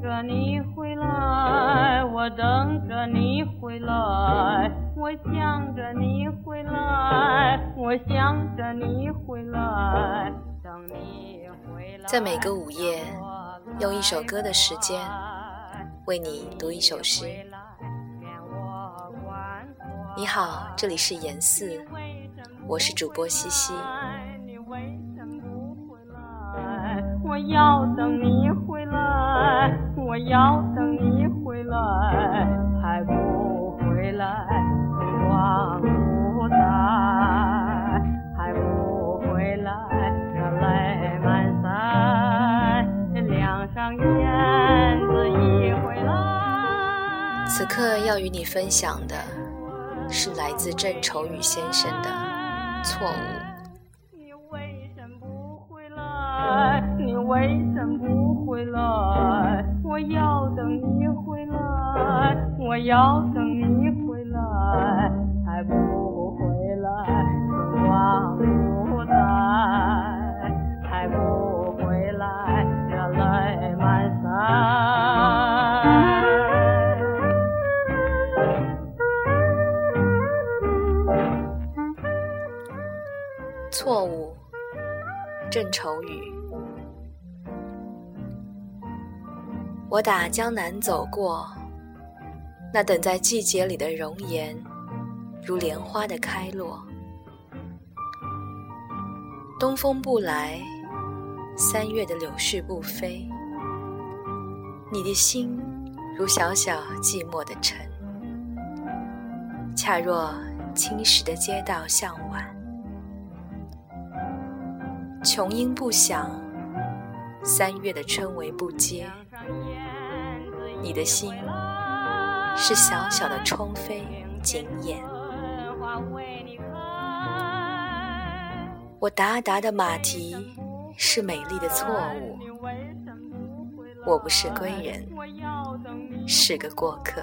着你回来，我等着你回来。我想着你回来，我想着你回来。等你回来，在每个午夜，用一首歌的时间，为你读一首诗。你好，这里是严四，我是主播西西。我要等你回来，还不回来，春光不再，还不回来，热泪满腮，梁上燕子已回来。此刻要与你分享的是来自郑愁予先生的错误。等你回来，我要等你回来，还不回来，春光不再，还不回来，热泪满腮。错误，郑愁予。我打江南走过，那等在季节里的容颜，如莲花的开落。东风不来，三月的柳絮不飞。你的心如小小寂寞的城，恰若青石的街道向晚。琼音不响，三月的春雷不接。你的心是小小的窗扉惊艳，我达达的马蹄是美丽的错误，我不是归人，是个过客。